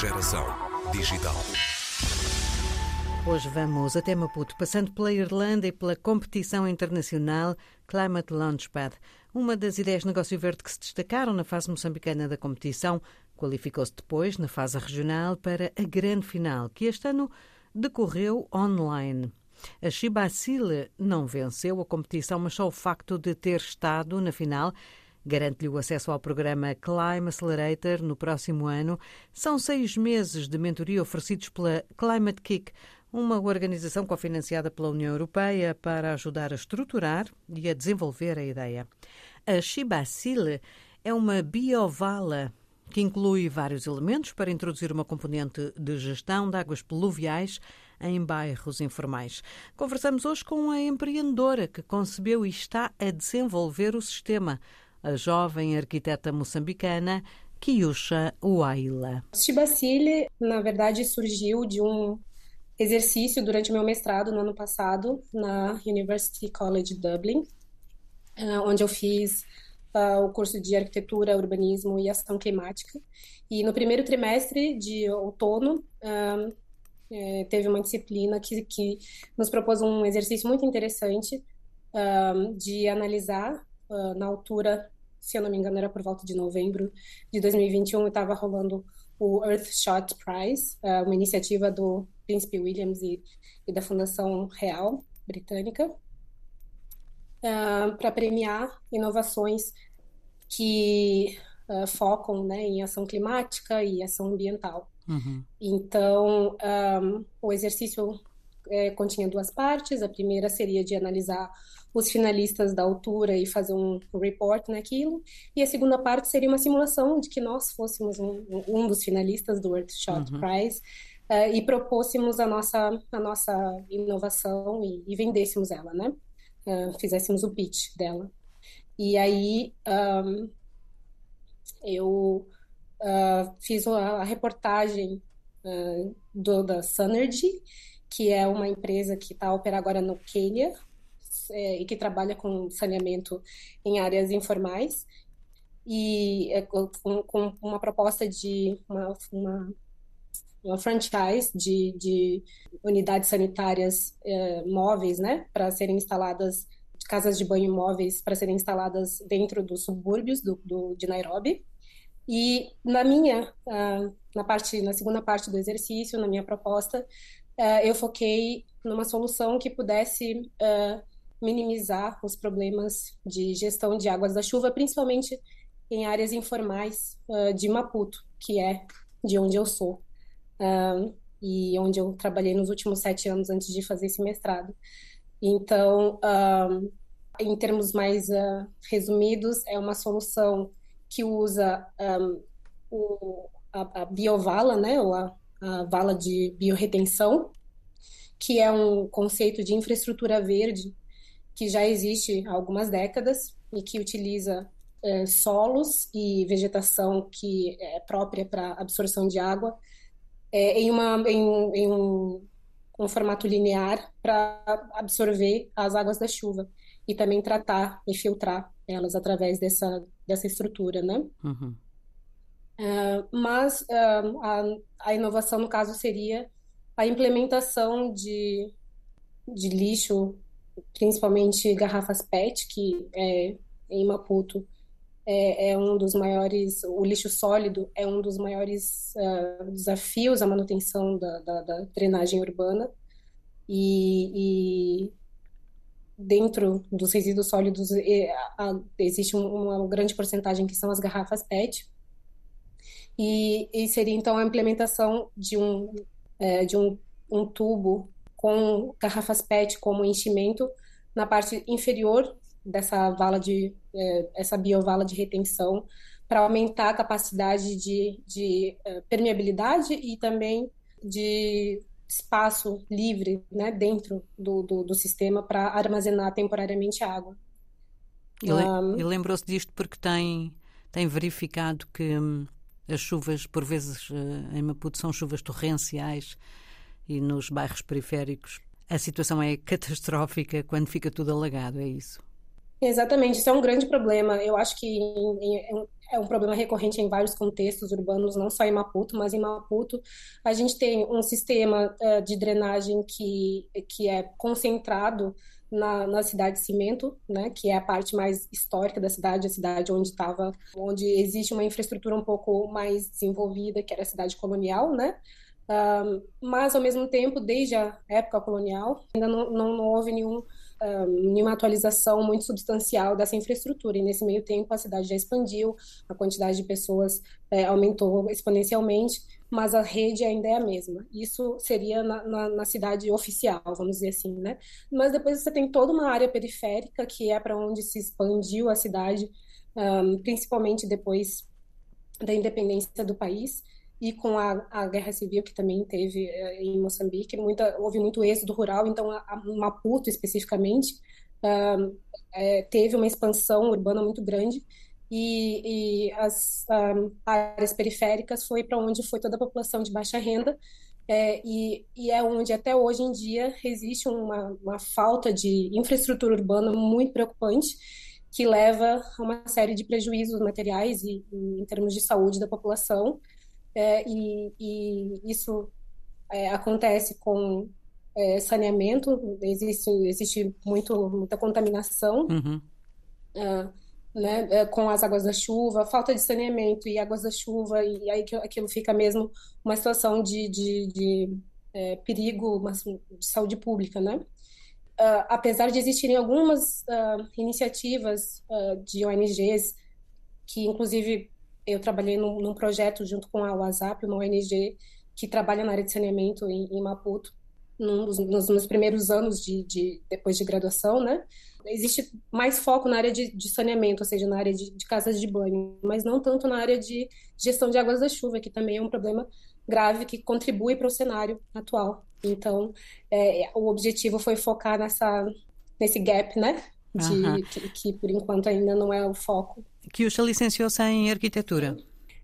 Geração digital. Hoje vamos até Maputo, passando pela Irlanda e pela competição internacional Climate Launchpad. Uma das ideias de negócio verde que se destacaram na fase moçambicana da competição qualificou-se depois, na fase regional, para a grande final, que este ano decorreu online. A Shibacile não venceu a competição, mas só o facto de ter estado na final garante-lhe o acesso ao programa Climate Accelerator no próximo ano. São seis meses de mentoria oferecidos pela Climate Kick, uma organização cofinanciada pela União Europeia para ajudar a estruturar e a desenvolver a ideia. A Shibacile é uma biovala que inclui vários elementos para introduzir uma componente de gestão de águas pluviais em bairros informais. Conversamos hoje com a empreendedora que concebeu e está a desenvolver o sistema, a jovem arquiteta moçambicana Kiusha Waila. Chibacile, na verdade, surgiu de um exercício durante meu mestrado no ano passado na University College Dublin, eh, onde eu fiz uh, o curso de arquitetura, urbanismo e ação climática. E no primeiro trimestre de outono, uh, é, teve uma disciplina que, que nos propôs um exercício muito interessante uh, de analisar, na altura, se eu não me engano, era por volta de novembro de 2021, estava rolando o Earthshot Prize, uma iniciativa do Príncipe Williams e, e da Fundação Real Britânica, uh, para premiar inovações que uh, focam né, em ação climática e ação ambiental. Uhum. Então, um, o exercício é, continha duas partes. A primeira seria de analisar os finalistas da altura e fazer um report naquilo. E a segunda parte seria uma simulação de que nós fôssemos um, um dos finalistas do Earthshot uhum. Prize uh, e propôssemos a nossa, a nossa inovação e, e vendêssemos ela, né? uh, fizéssemos o pitch dela. E aí um, eu uh, fiz a, reportagem uh, do, da Sunergy, que é uma empresa que está a operar agora no Quênia é, e que trabalha com saneamento em áreas informais e é, com, com, uma proposta de uma, uma uma franchise de, de unidades sanitárias eh, móveis, né, para serem instaladas, casas de banho móveis para serem instaladas dentro dos subúrbios do, do de Nairobi. E na minha, uh, na parte, na segunda parte do exercício, na minha proposta, uh, eu foquei numa solução que pudesse uh, minimizar os problemas de gestão de águas da chuva, principalmente em áreas informais de Maputo, que é de onde eu sou uh, e onde eu trabalhei nos últimos sete anos antes de fazer esse mestrado. Então, uh, em termos mais uh, resumidos, é uma solução que usa um, o, a, a, biovala, né, ou a, a vala de biorretenção, que é um conceito de infraestrutura verde que já existe há algumas décadas e que utiliza é, solos e vegetação que é própria para absorção de água é, em, uma, em, em um, um formato linear para absorver as águas da chuva e também tratar e filtrar elas através dessa, dessa estrutura, né? Uhum. Uh, mas uh, a, a, inovação, no caso, seria a implementação de, de lixo, principalmente garrafas PET, que é, em Maputo é, é, um dos maiores, o lixo sólido é um dos maiores uh, desafios à manutenção da, da, da drenagem urbana. E, e, dentro dos resíduos sólidos existe uma grande porcentagem que são as garrafas PET e, e seria então a implementação de um é, de um, um tubo com garrafas PET como enchimento na parte inferior dessa vala de é, essa biovala de retenção para aumentar a capacidade de, de uh, permeabilidade e também de espaço livre né, dentro do, do, do sistema para armazenar temporariamente água. E, um, e lembrou-se disto porque tem, tem verificado que hum, as chuvas, por vezes uh, em Maputo, são chuvas torrenciais e nos bairros periféricos a situação é catastrófica quando fica tudo alagado, é isso? Exatamente, isso é um grande problema. Eu acho que é um problema recorrente em vários contextos urbanos, não só em Maputo, mas em Maputo a gente tem um sistema uh, de drenagem que, que é concentrado na, na cidade de Cimento, né, que é a parte mais histórica da cidade, a cidade onde estava, onde existe uma infraestrutura um pouco mais desenvolvida, que era a cidade colonial, né, uh, mas ao mesmo tempo, desde a época colonial, ainda não, não, não houve nenhum nenhuma atualização muito substancial dessa infraestrutura. E nesse meio tempo a cidade já expandiu, a quantidade de pessoas é, aumentou exponencialmente, mas a rede ainda é a mesma. Isso seria na, na, na, cidade oficial, vamos dizer assim, né? Mas depois você tem toda uma área periférica que é para onde se expandiu a cidade, um, principalmente depois da independência do país e com a, a guerra civil que também teve eh, em Moçambique, muita, houve muito êxodo rural, então a, a Maputo especificamente uh, é, teve uma expansão urbana muito grande e, e as uh, áreas periféricas foi para onde foi toda a população de baixa renda é, e, e, é onde até hoje em dia existe uma, uma falta de infraestrutura urbana muito preocupante que leva a uma série de prejuízos materiais e, e em termos de saúde da população é, e, e, isso é, acontece com é, saneamento, existe, existe muito, muita contaminação uhum. É, né, é, com as águas da chuva, falta de saneamento e águas da chuva, e aí aquilo fica mesmo uma situação de, de, de é, perigo de saúde pública, né? Uh, apesar de existirem algumas uh, iniciativas uh, de ONGs que, inclusive, eu trabalhei num, num, projeto junto com a WhatsApp, uma ONG que trabalha na área de saneamento em, em Maputo, num dos, nos, nos, primeiros anos de, de, depois de graduação, né? Existe mais foco na área de, de saneamento, ou seja, na área de, de, casas de banho, mas não tanto na área de gestão de águas da chuva, que também é um problema grave que contribui para o cenário atual. Então, é, o objetivo foi focar nessa, nesse gap, né? De, uhum. que, que, por enquanto ainda não é o foco Kiusha licenciou-se em arquitetura.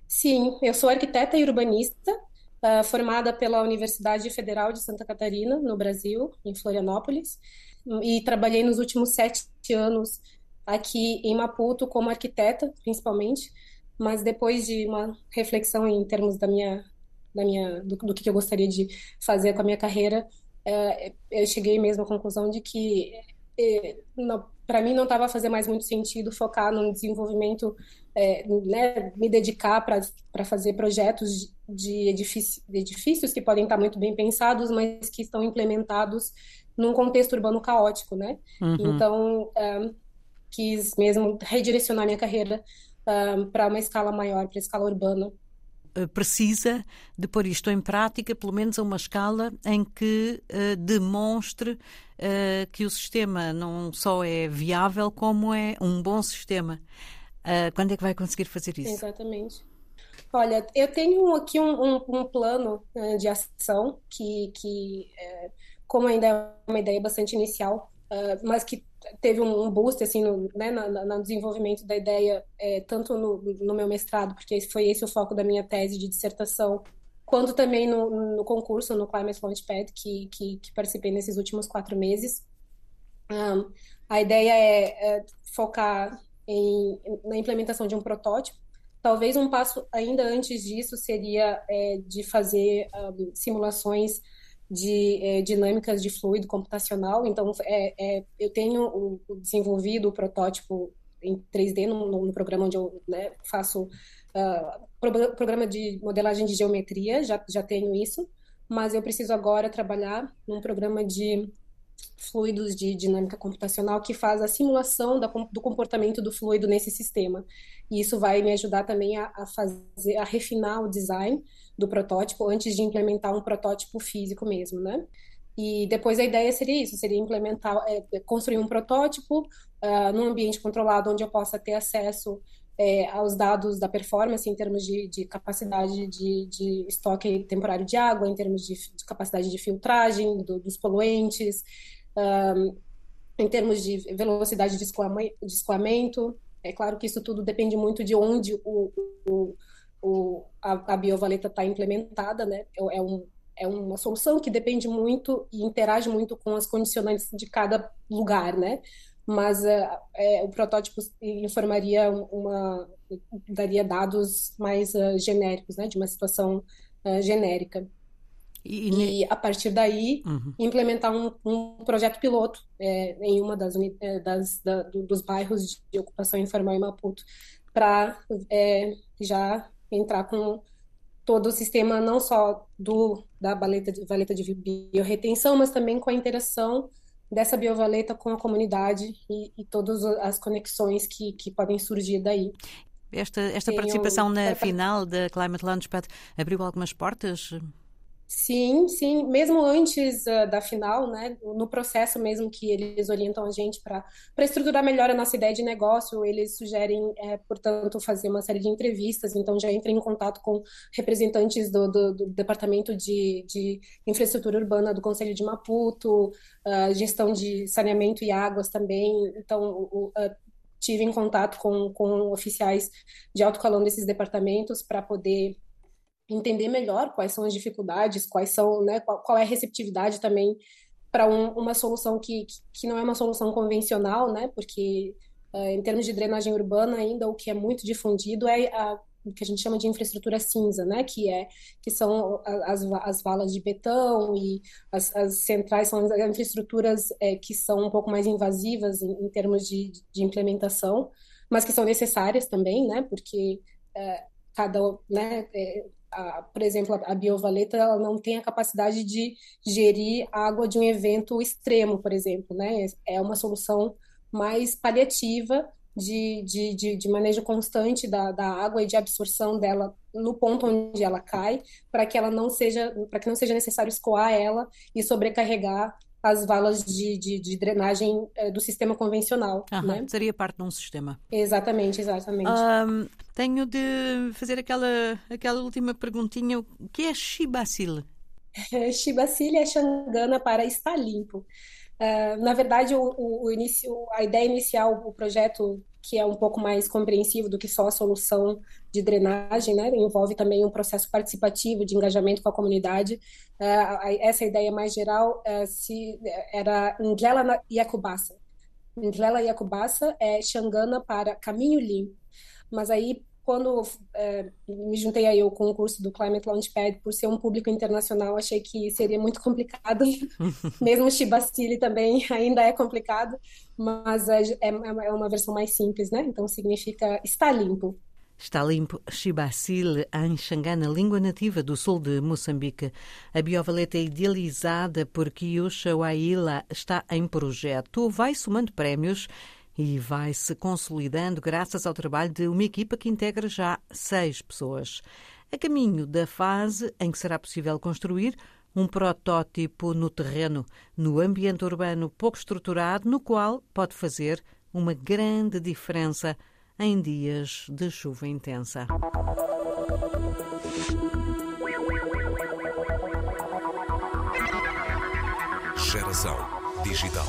Sim, eu sou arquiteta e urbanista, uh, formada pela Universidade Federal de Santa Catarina, no Brasil, em Florianópolis, e trabalhei nos últimos sete anos aqui em Maputo como arquiteta, principalmente, mas depois de uma reflexão em termos da minha, da minha do, do que eu gostaria de fazer com a minha carreira, uh, eu cheguei mesmo à conclusão de que para mim não estava fazer mais muito sentido focar no desenvolvimento, é, né, me dedicar para fazer projetos de, edifício, de edifícios que podem estar muito bem pensados, mas que estão implementados num contexto urbano caótico, né? Uhum. Então, um, quis mesmo redirecionar minha carreira um, para uma escala maior, para a escala urbana. Eh, precisa de pôr isto em prática, pelo menos a uma escala em que uh, demonstre uh, que o sistema não só é viável, como é um bom sistema. Uh, quando é que vai conseguir fazer isso? Exatamente. Olha, eu tenho aqui um, um, um plano de ação que, que como ainda é uma ideia bastante inicial, mas que teve um boost assim no, né, no desenvolvimento da ideia é, tanto no, no, meu mestrado porque foi esse o foco da minha tese de dissertação quanto também no, no concurso no Climate Launchpad que, que, que, participei nesses últimos quatro meses. Um, a ideia é, é focar em, na implementação de um protótipo. Talvez um passo ainda antes disso seria é, de fazer um, simulações de é, dinâmicas de fluido computacional. Então, é, é eu tenho desenvolvido o protótipo em 3D no, no programa onde eu né, faço uh, pro, programa de modelagem de geometria, já, já tenho isso, mas eu preciso agora trabalhar num programa de fluidos de dinâmica computacional que faz a simulação da, do comportamento do fluido nesse sistema. E isso vai me ajudar também a, a fazer, a refinar o design do protótipo antes de implementar um protótipo físico mesmo, né? E depois a ideia seria isso, seria implementar, é, construir um protótipo uh, num ambiente controlado onde eu possa ter acesso é, aos dados da performance em termos de, de capacidade de, de, estoque temporário de água, em termos de, de capacidade de filtragem do, dos poluentes, um, em termos de velocidade de escoamento. É claro que isso tudo depende muito de onde o, o, o a, a biovaleta está implementada, né? É, é, um, é uma solução que depende muito e interage muito com as condicionantes de cada lugar, né? Mas é, é, o protótipo informaria uma, daria dados mais uh, genéricos, né, de uma situação uh, genérica. E, e, a partir daí uhum. implementar um, um, projeto piloto é, em uma das, das da, dos bairros de ocupação informal em Maputo para é, já entrar com todo o sistema não só do da valeta de, valeta de biorretenção, mas também com a interação dessa biovaleta com a comunidade e, e todas as conexões que, que podem surgir daí. Esta, esta participação na final da Climate Launchpad abriu algumas portas? Sim, sim, mesmo antes uh, da final, né, no processo mesmo que eles orientam a gente para estruturar melhor a nossa ideia de negócio, eles sugerem, é, portanto, fazer uma série de entrevistas, então já entrei em contato com representantes do, do, do Departamento de, de, Infraestrutura Urbana do Conselho de Maputo, uh, gestão de saneamento e águas também, então uh, tive em contato com, com oficiais de alto calão desses departamentos para poder entender melhor quais são as dificuldades, quais são, né, qual, qual é a receptividade também para um, uma solução que, que não é uma solução convencional, né, porque uh, em termos de drenagem urbana ainda o que é muito difundido é a, o que a gente chama de infraestrutura cinza, né, que é que são as, as valas de betão e as, as centrais são as infraestruturas é, que são um pouco mais invasivas em, em termos de, de implementação, mas que são necessárias também, né, porque é, cada, né, é, a, por exemplo, a, biovaleta ela não tem a capacidade de gerir água de um evento extremo, por exemplo, né? É uma solução mais paliativa de, de, de, de manejo constante da, da água e de absorção dela no ponto onde ela cai, para que ela não seja, para que não seja necessário escoar ela e sobrecarregar as valas de, de, de drenagem é, do sistema convencional. Aham, né? Seria parte de um sistema. Exatamente, exatamente. Um, tenho de fazer aquela, aquela última perguntinha. O que é Shibacil? Shibacil é Xangana para estar limpo. Uh, na verdade, o, o, o inicio, a ideia inicial, o projeto que é um pouco mais compreensivo do que só a solução de drenagem, né? Envolve também um processo participativo de engajamento com a comunidade. Uh, essa ideia mais geral uh, se, era Ndlela Yakubasa. Ndlela Yakubasa é Xangana para caminho limpo. Mas aí quando é, me juntei aí ao concurso do Climate Launchpad, por ser um público internacional, achei que seria muito complicado. Mesmo o Shibacili também ainda é complicado, mas é, é, é, uma versão mais simples, né? Então significa está limpo. Está limpo Shibacil em Xangana, língua nativa do sul de Moçambique. A biovaleta idealizada por Kiusha Waila está em projeto. Vai somando prémios e vai se consolidando graças ao trabalho de uma equipa que integra já seis pessoas. A caminho da fase em que será possível construir um protótipo no terreno, no ambiente urbano pouco estruturado, no qual pode fazer uma grande diferença em dias de chuva intensa. Geração Digital.